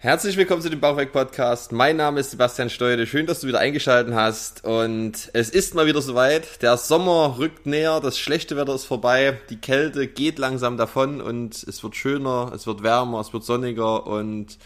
Herzlich willkommen zu dem Bauchweg Podcast. Mein Name ist Sebastian Steude. Schön, dass du wieder eingeschaltet hast. Und es ist mal wieder soweit. Der Sommer rückt näher. Das schlechte Wetter ist vorbei. Die Kälte geht langsam davon und es wird schöner, es wird wärmer, es wird sonniger und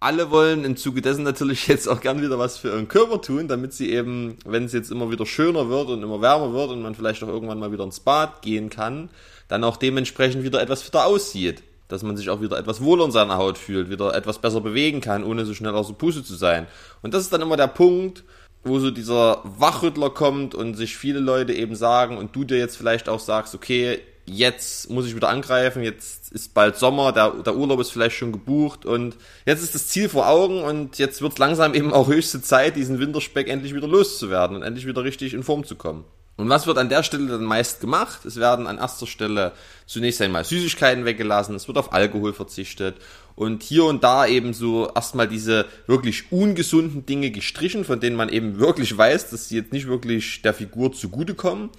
alle wollen im Zuge dessen natürlich jetzt auch gern wieder was für ihren Körper tun, damit sie eben, wenn es jetzt immer wieder schöner wird und immer wärmer wird und man vielleicht auch irgendwann mal wieder ins Bad gehen kann, dann auch dementsprechend wieder etwas fitter aussieht dass man sich auch wieder etwas wohler in seiner Haut fühlt, wieder etwas besser bewegen kann, ohne so schnell aus der Puste zu sein. Und das ist dann immer der Punkt, wo so dieser Wachrüttler kommt und sich viele Leute eben sagen und du dir jetzt vielleicht auch sagst, okay, jetzt muss ich wieder angreifen, jetzt ist bald Sommer, der, der Urlaub ist vielleicht schon gebucht und jetzt ist das Ziel vor Augen und jetzt wird langsam eben auch höchste Zeit, diesen Winterspeck endlich wieder loszuwerden und endlich wieder richtig in Form zu kommen. Und was wird an der Stelle dann meist gemacht? Es werden an erster Stelle zunächst einmal Süßigkeiten weggelassen, es wird auf Alkohol verzichtet und hier und da eben so erstmal diese wirklich ungesunden Dinge gestrichen, von denen man eben wirklich weiß, dass sie jetzt nicht wirklich der Figur zugutekommen.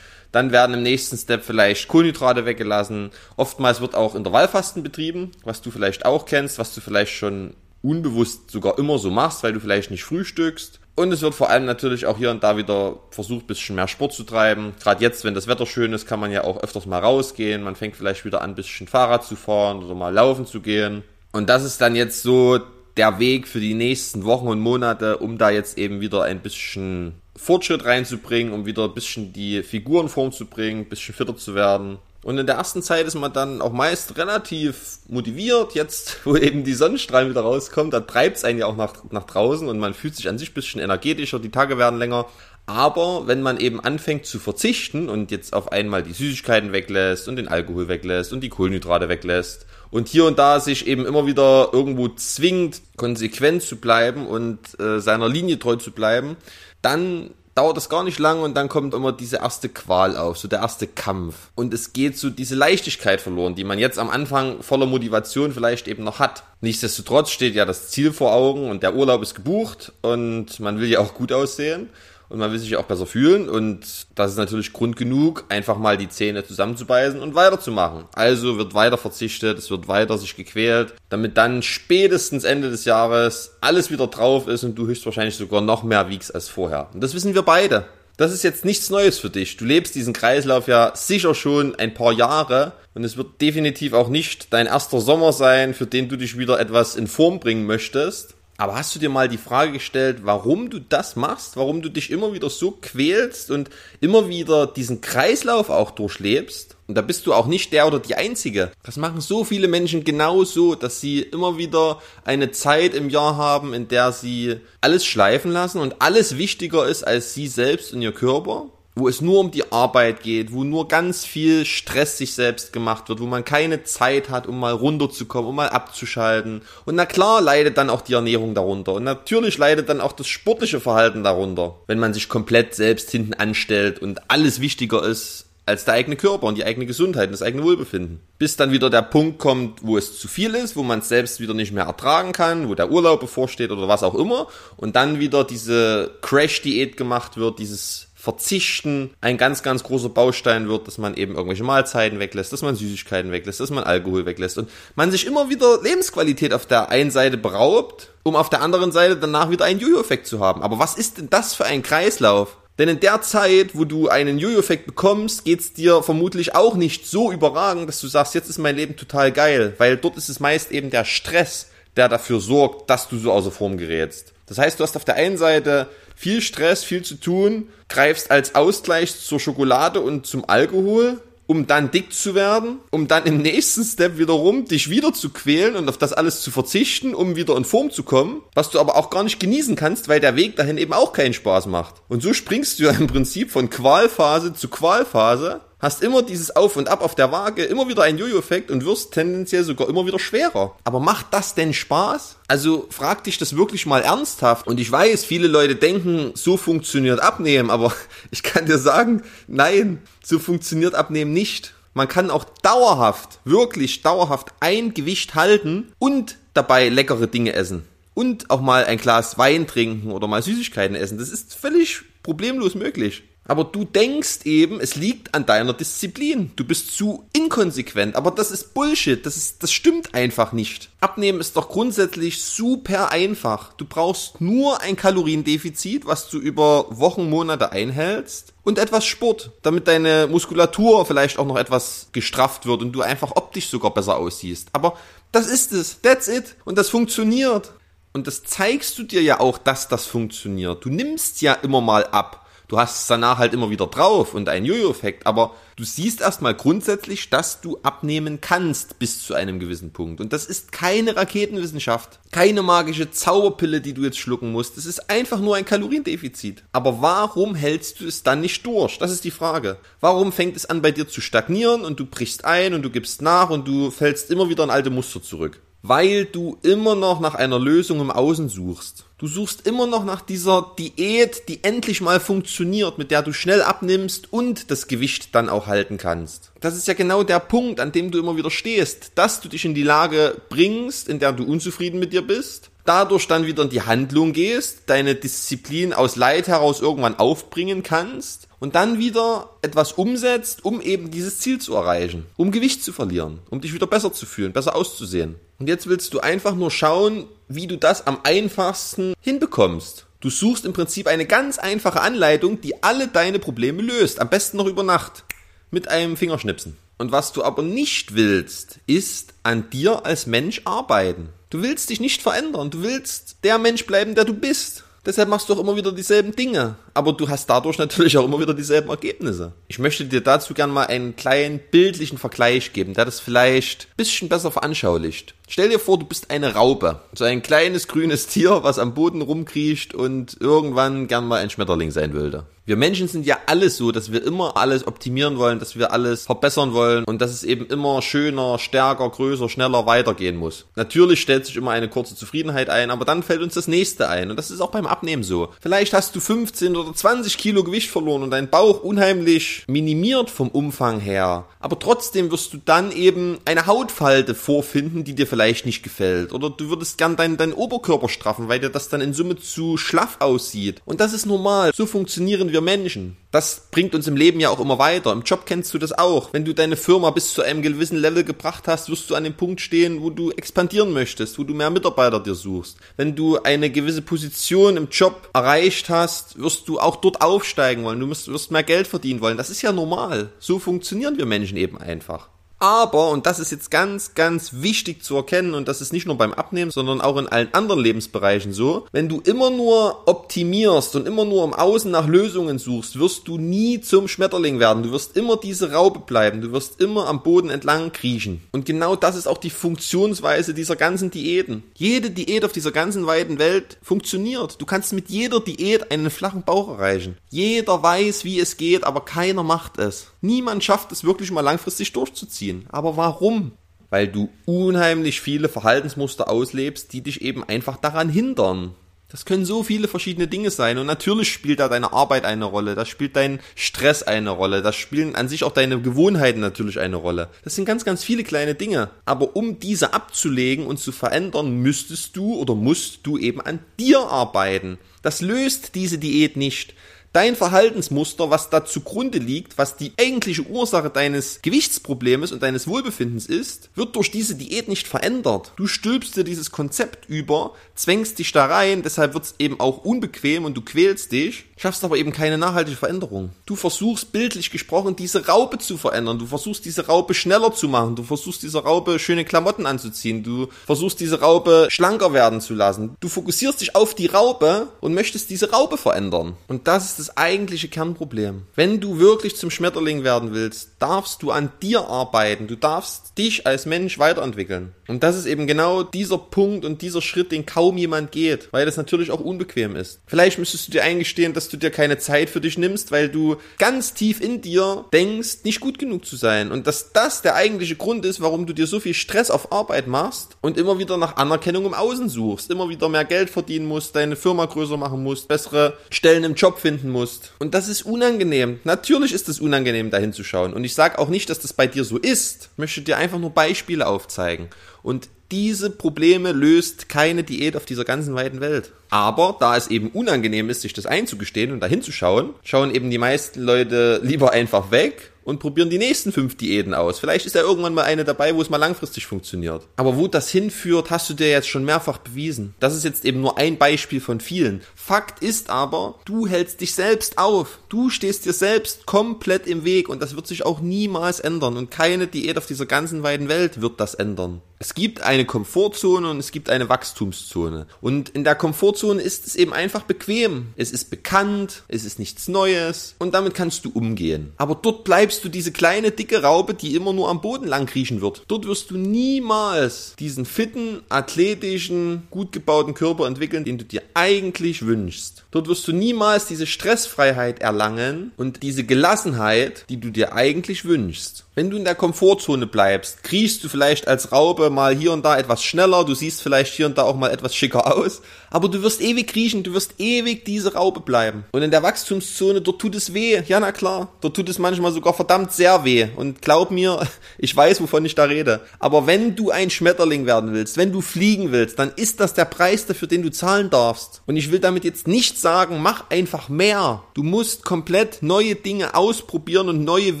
Dann werden im nächsten Step vielleicht Kohlenhydrate weggelassen. Oftmals wird auch Intervallfasten betrieben, was du vielleicht auch kennst, was du vielleicht schon unbewusst sogar immer so machst, weil du vielleicht nicht frühstückst. Und es wird vor allem natürlich auch hier und da wieder versucht, bisschen mehr Sport zu treiben. Gerade jetzt, wenn das Wetter schön ist, kann man ja auch öfters mal rausgehen. Man fängt vielleicht wieder an, bisschen Fahrrad zu fahren oder mal laufen zu gehen. Und das ist dann jetzt so der Weg für die nächsten Wochen und Monate, um da jetzt eben wieder ein bisschen Fortschritt reinzubringen, um wieder ein bisschen die Figurenform zu bringen, ein bisschen fitter zu werden. Und in der ersten Zeit ist man dann auch meist relativ motiviert. Jetzt, wo eben die Sonnenstrahlen wieder rauskommen, da treibt es einen ja auch nach, nach draußen und man fühlt sich an sich ein bisschen energetischer, die Tage werden länger. Aber wenn man eben anfängt zu verzichten und jetzt auf einmal die Süßigkeiten weglässt und den Alkohol weglässt und die Kohlenhydrate weglässt und hier und da sich eben immer wieder irgendwo zwingt, konsequent zu bleiben und äh, seiner Linie treu zu bleiben, dann dauert das gar nicht lang und dann kommt immer diese erste Qual auf, so der erste Kampf. Und es geht so diese Leichtigkeit verloren, die man jetzt am Anfang voller Motivation vielleicht eben noch hat. Nichtsdestotrotz steht ja das Ziel vor Augen und der Urlaub ist gebucht und man will ja auch gut aussehen und man will sich auch besser fühlen und das ist natürlich Grund genug, einfach mal die Zähne zusammenzubeißen und weiterzumachen. Also wird weiter verzichtet, es wird weiter sich gequält, damit dann spätestens Ende des Jahres alles wieder drauf ist und du höchstwahrscheinlich sogar noch mehr wiegst als vorher. Und das wissen wir beide. Das ist jetzt nichts Neues für dich. Du lebst diesen Kreislauf ja sicher schon ein paar Jahre und es wird definitiv auch nicht dein erster Sommer sein, für den du dich wieder etwas in Form bringen möchtest. Aber hast du dir mal die Frage gestellt, warum du das machst? Warum du dich immer wieder so quälst und immer wieder diesen Kreislauf auch durchlebst? Und da bist du auch nicht der oder die Einzige. Das machen so viele Menschen genauso, dass sie immer wieder eine Zeit im Jahr haben, in der sie alles schleifen lassen und alles wichtiger ist als sie selbst und ihr Körper wo es nur um die Arbeit geht, wo nur ganz viel Stress sich selbst gemacht wird, wo man keine Zeit hat, um mal runterzukommen, um mal abzuschalten. Und na klar leidet dann auch die Ernährung darunter. Und natürlich leidet dann auch das sportliche Verhalten darunter, wenn man sich komplett selbst hinten anstellt und alles wichtiger ist als der eigene Körper und die eigene Gesundheit und das eigene Wohlbefinden. Bis dann wieder der Punkt kommt, wo es zu viel ist, wo man es selbst wieder nicht mehr ertragen kann, wo der Urlaub bevorsteht oder was auch immer und dann wieder diese Crash-Diät gemacht wird, dieses Verzichten ein ganz, ganz großer Baustein wird, dass man eben irgendwelche Mahlzeiten weglässt, dass man Süßigkeiten weglässt, dass man Alkohol weglässt und man sich immer wieder Lebensqualität auf der einen Seite beraubt, um auf der anderen Seite danach wieder einen Jojo-Effekt zu haben. Aber was ist denn das für ein Kreislauf? Denn in der Zeit, wo du einen Jojo-Effekt bekommst, geht's dir vermutlich auch nicht so überragend, dass du sagst, jetzt ist mein Leben total geil, weil dort ist es meist eben der Stress, der dafür sorgt, dass du so außer Form gerätst. Das heißt, du hast auf der einen Seite viel Stress, viel zu tun, greifst als Ausgleich zur Schokolade und zum Alkohol, um dann dick zu werden, um dann im nächsten Step wiederum dich wieder zu quälen und auf das alles zu verzichten, um wieder in Form zu kommen, was du aber auch gar nicht genießen kannst, weil der Weg dahin eben auch keinen Spaß macht. Und so springst du ja im Prinzip von Qualphase zu Qualphase hast immer dieses Auf und Ab auf der Waage, immer wieder ein Jojo-Effekt und wirst tendenziell sogar immer wieder schwerer. Aber macht das denn Spaß? Also frag dich das wirklich mal ernsthaft. Und ich weiß, viele Leute denken, so funktioniert Abnehmen, aber ich kann dir sagen, nein, so funktioniert Abnehmen nicht. Man kann auch dauerhaft, wirklich dauerhaft ein Gewicht halten und dabei leckere Dinge essen. Und auch mal ein Glas Wein trinken oder mal Süßigkeiten essen. Das ist völlig problemlos möglich. Aber du denkst eben, es liegt an deiner Disziplin. Du bist zu inkonsequent. Aber das ist Bullshit. Das, ist, das stimmt einfach nicht. Abnehmen ist doch grundsätzlich super einfach. Du brauchst nur ein Kaloriendefizit, was du über Wochen, Monate einhältst. Und etwas Sport, damit deine Muskulatur vielleicht auch noch etwas gestrafft wird und du einfach optisch sogar besser aussiehst. Aber das ist es. That's it. Und das funktioniert. Und das zeigst du dir ja auch, dass das funktioniert. Du nimmst ja immer mal ab du hast es danach halt immer wieder drauf und ein Jojo-Effekt, aber du siehst erstmal grundsätzlich, dass du abnehmen kannst bis zu einem gewissen Punkt. Und das ist keine Raketenwissenschaft, keine magische Zauberpille, die du jetzt schlucken musst. Das ist einfach nur ein Kaloriendefizit. Aber warum hältst du es dann nicht durch? Das ist die Frage. Warum fängt es an bei dir zu stagnieren und du brichst ein und du gibst nach und du fällst immer wieder in alte Muster zurück? Weil du immer noch nach einer Lösung im Außen suchst. Du suchst immer noch nach dieser Diät, die endlich mal funktioniert, mit der du schnell abnimmst und das Gewicht dann auch halten kannst. Das ist ja genau der Punkt, an dem du immer wieder stehst, dass du dich in die Lage bringst, in der du unzufrieden mit dir bist, dadurch dann wieder in die Handlung gehst, deine Disziplin aus Leid heraus irgendwann aufbringen kannst und dann wieder etwas umsetzt, um eben dieses Ziel zu erreichen, um Gewicht zu verlieren, um dich wieder besser zu fühlen, besser auszusehen. Und jetzt willst du einfach nur schauen, wie du das am einfachsten hinbekommst. Du suchst im Prinzip eine ganz einfache Anleitung, die alle deine Probleme löst. Am besten noch über Nacht. Mit einem Fingerschnipsen. Und was du aber nicht willst, ist an dir als Mensch arbeiten. Du willst dich nicht verändern. Du willst der Mensch bleiben, der du bist. Deshalb machst du auch immer wieder dieselben Dinge. Aber du hast dadurch natürlich auch immer wieder dieselben Ergebnisse. Ich möchte dir dazu gern mal einen kleinen bildlichen Vergleich geben, der das vielleicht ein bisschen besser veranschaulicht. Stell dir vor, du bist eine Raupe. So ein kleines grünes Tier, was am Boden rumkriecht und irgendwann gern mal ein Schmetterling sein würde. Wir Menschen sind ja alles so, dass wir immer alles optimieren wollen, dass wir alles verbessern wollen und dass es eben immer schöner, stärker, größer, schneller weitergehen muss. Natürlich stellt sich immer eine kurze Zufriedenheit ein, aber dann fällt uns das nächste ein und das ist auch beim Abnehmen so. Vielleicht hast du 15 oder 20 Kilo Gewicht verloren und dein Bauch unheimlich minimiert vom Umfang her, aber trotzdem wirst du dann eben eine Hautfalte vorfinden, die dir vielleicht nicht gefällt oder du würdest gern deinen, deinen Oberkörper straffen, weil dir das dann in Summe zu schlaff aussieht und das ist normal. So funktionieren wir Menschen. Das bringt uns im Leben ja auch immer weiter. Im Job kennst du das auch. Wenn du deine Firma bis zu einem gewissen Level gebracht hast, wirst du an dem Punkt stehen, wo du expandieren möchtest, wo du mehr Mitarbeiter dir suchst. Wenn du eine gewisse Position im Job erreicht hast, wirst du auch dort aufsteigen wollen. Du wirst mehr Geld verdienen wollen. Das ist ja normal. So funktionieren wir Menschen eben einfach. Aber, und das ist jetzt ganz, ganz wichtig zu erkennen, und das ist nicht nur beim Abnehmen, sondern auch in allen anderen Lebensbereichen so, wenn du immer nur optimierst und immer nur im Außen nach Lösungen suchst, wirst du nie zum Schmetterling werden. Du wirst immer diese Raupe bleiben. Du wirst immer am Boden entlang kriechen. Und genau das ist auch die Funktionsweise dieser ganzen Diäten. Jede Diät auf dieser ganzen weiten Welt funktioniert. Du kannst mit jeder Diät einen flachen Bauch erreichen. Jeder weiß, wie es geht, aber keiner macht es. Niemand schafft es wirklich mal langfristig durchzuziehen. Aber warum? Weil du unheimlich viele Verhaltensmuster auslebst, die dich eben einfach daran hindern. Das können so viele verschiedene Dinge sein und natürlich spielt da deine Arbeit eine Rolle, da spielt dein Stress eine Rolle, da spielen an sich auch deine Gewohnheiten natürlich eine Rolle. Das sind ganz, ganz viele kleine Dinge. Aber um diese abzulegen und zu verändern, müsstest du oder musst du eben an dir arbeiten. Das löst diese Diät nicht dein Verhaltensmuster, was da zugrunde liegt, was die eigentliche Ursache deines Gewichtsproblems und deines Wohlbefindens ist, wird durch diese Diät nicht verändert. Du stülpst dir dieses Konzept über, zwängst dich da rein, deshalb wird es eben auch unbequem und du quälst dich, schaffst aber eben keine nachhaltige Veränderung. Du versuchst bildlich gesprochen diese Raupe zu verändern, du versuchst diese Raupe schneller zu machen, du versuchst dieser Raupe schöne Klamotten anzuziehen, du versuchst diese Raupe schlanker werden zu lassen. Du fokussierst dich auf die Raupe und möchtest diese Raupe verändern. Und das ist das eigentliche Kernproblem. Wenn du wirklich zum Schmetterling werden willst, darfst du an dir arbeiten, du darfst dich als Mensch weiterentwickeln. Und das ist eben genau dieser Punkt und dieser Schritt, den kaum jemand geht, weil das natürlich auch unbequem ist. Vielleicht müsstest du dir eingestehen, dass du dir keine Zeit für dich nimmst, weil du ganz tief in dir denkst, nicht gut genug zu sein. Und dass das der eigentliche Grund ist, warum du dir so viel Stress auf Arbeit machst und immer wieder nach Anerkennung im Außen suchst, immer wieder mehr Geld verdienen musst, deine Firma größer machen musst, bessere Stellen im Job finden aufwenden musst. Und das ist unangenehm. Natürlich ist es unangenehm, dahin zu schauen. Und ich sage auch nicht, dass das bei dir so ist. Ich möchte dir einfach nur Beispiele aufzeigen. Und diese Probleme löst keine Diät auf dieser ganzen weiten Welt. Aber da es eben unangenehm ist, sich das einzugestehen und dahin zu schauen, schauen eben die meisten Leute lieber einfach weg und probieren die nächsten fünf Diäten aus. Vielleicht ist ja irgendwann mal eine dabei, wo es mal langfristig funktioniert. Aber wo das hinführt, hast du dir jetzt schon mehrfach bewiesen. Das ist jetzt eben nur ein Beispiel von vielen. Fakt ist aber, du hältst dich selbst auf. Du stehst dir selbst komplett im Weg und das wird sich auch niemals ändern und keine Diät auf dieser ganzen weiten Welt wird das ändern. Es gibt eine Komfortzone und es gibt eine Wachstumszone. Und in der Komfortzone ist es eben einfach bequem. Es ist bekannt, es ist nichts Neues und damit kannst du umgehen. Aber dort bleibst du diese kleine, dicke Raube, die immer nur am Boden lang kriechen wird. Dort wirst du niemals diesen fitten, athletischen, gut gebauten Körper entwickeln, den du dir eigentlich wünschst. Dort wirst du niemals diese Stressfreiheit erlangen und diese Gelassenheit, die du dir eigentlich wünschst. Wenn du in der Komfortzone bleibst, kriechst du vielleicht als Raube mal hier und da etwas schneller, du siehst vielleicht hier und da auch mal etwas schicker aus, aber du wirst ewig kriechen, du wirst ewig diese Raube bleiben. Und in der Wachstumszone, dort tut es weh, ja na klar, dort tut es manchmal sogar verdammt sehr weh. Und glaub mir, ich weiß, wovon ich da rede. Aber wenn du ein Schmetterling werden willst, wenn du fliegen willst, dann ist das der Preis dafür, den du zahlen darfst. Und ich will damit jetzt nicht sagen, mach einfach mehr. Du musst komplett neue Dinge ausprobieren und neue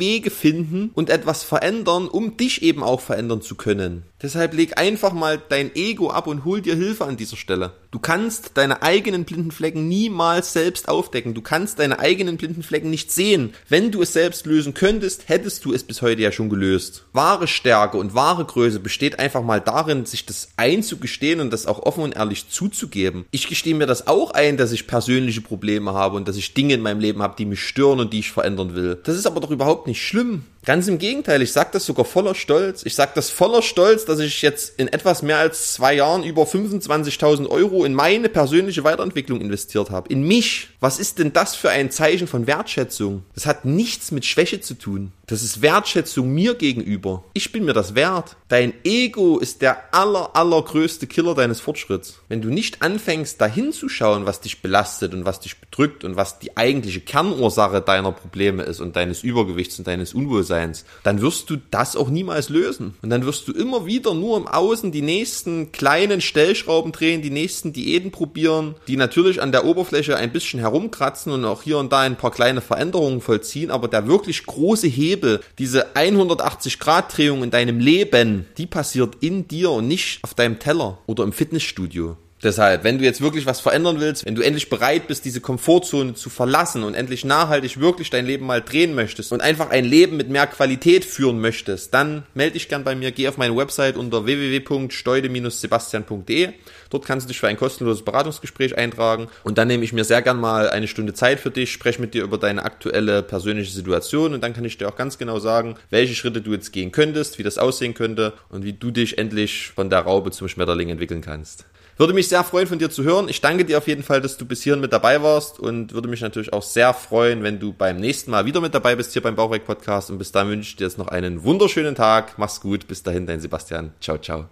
Wege finden und etwas etwas verändern, um dich eben auch verändern zu können. Deshalb leg einfach mal dein Ego ab und hol dir Hilfe an dieser Stelle. Du kannst deine eigenen blinden Flecken niemals selbst aufdecken. Du kannst deine eigenen blinden Flecken nicht sehen. Wenn du es selbst lösen könntest, hättest du es bis heute ja schon gelöst. Wahre Stärke und wahre Größe besteht einfach mal darin, sich das einzugestehen und das auch offen und ehrlich zuzugeben. Ich gestehe mir das auch ein, dass ich persönliche Probleme habe und dass ich Dinge in meinem Leben habe, die mich stören und die ich verändern will. Das ist aber doch überhaupt nicht schlimm. Ganz im Gegenteil, ich sage das sogar voller Stolz. Ich sage das voller Stolz, dass ich jetzt in etwas mehr als zwei Jahren über 25.000 Euro in meine persönliche Weiterentwicklung investiert habe. In mich. Was ist denn das für ein Zeichen von Wertschätzung? Das hat nichts mit Schwäche zu tun. Das ist Wertschätzung mir gegenüber. Ich bin mir das wert. Dein Ego ist der aller, allergrößte Killer deines Fortschritts. Wenn du nicht anfängst, dahin zu schauen, was dich belastet und was dich bedrückt und was die eigentliche Kernursache deiner Probleme ist und deines Übergewichts und deines Unwohlseins, dann wirst du das auch niemals lösen. Und dann wirst du immer wieder nur im Außen die nächsten kleinen Stellschrauben drehen, die nächsten Diäten probieren, die natürlich an der Oberfläche ein bisschen herumkratzen und auch hier und da ein paar kleine Veränderungen vollziehen, aber der wirklich große Hebel Hebel, diese 180 Grad Drehung in deinem Leben, die passiert in dir und nicht auf deinem Teller oder im Fitnessstudio. Deshalb, wenn du jetzt wirklich was verändern willst, wenn du endlich bereit bist, diese Komfortzone zu verlassen und endlich nachhaltig wirklich dein Leben mal drehen möchtest und einfach ein Leben mit mehr Qualität führen möchtest, dann melde dich gern bei mir, geh auf meine Website unter www.steude-sebastian.de. Dort kannst du dich für ein kostenloses Beratungsgespräch eintragen und dann nehme ich mir sehr gern mal eine Stunde Zeit für dich, spreche mit dir über deine aktuelle persönliche Situation und dann kann ich dir auch ganz genau sagen, welche Schritte du jetzt gehen könntest, wie das aussehen könnte und wie du dich endlich von der Raube zum Schmetterling entwickeln kannst. Würde mich sehr freuen, von dir zu hören. Ich danke dir auf jeden Fall, dass du bis hierhin mit dabei warst und würde mich natürlich auch sehr freuen, wenn du beim nächsten Mal wieder mit dabei bist hier beim Bauchweg Podcast. Und bis dahin wünsche ich dir jetzt noch einen wunderschönen Tag. Mach's gut. Bis dahin, dein Sebastian. Ciao, ciao.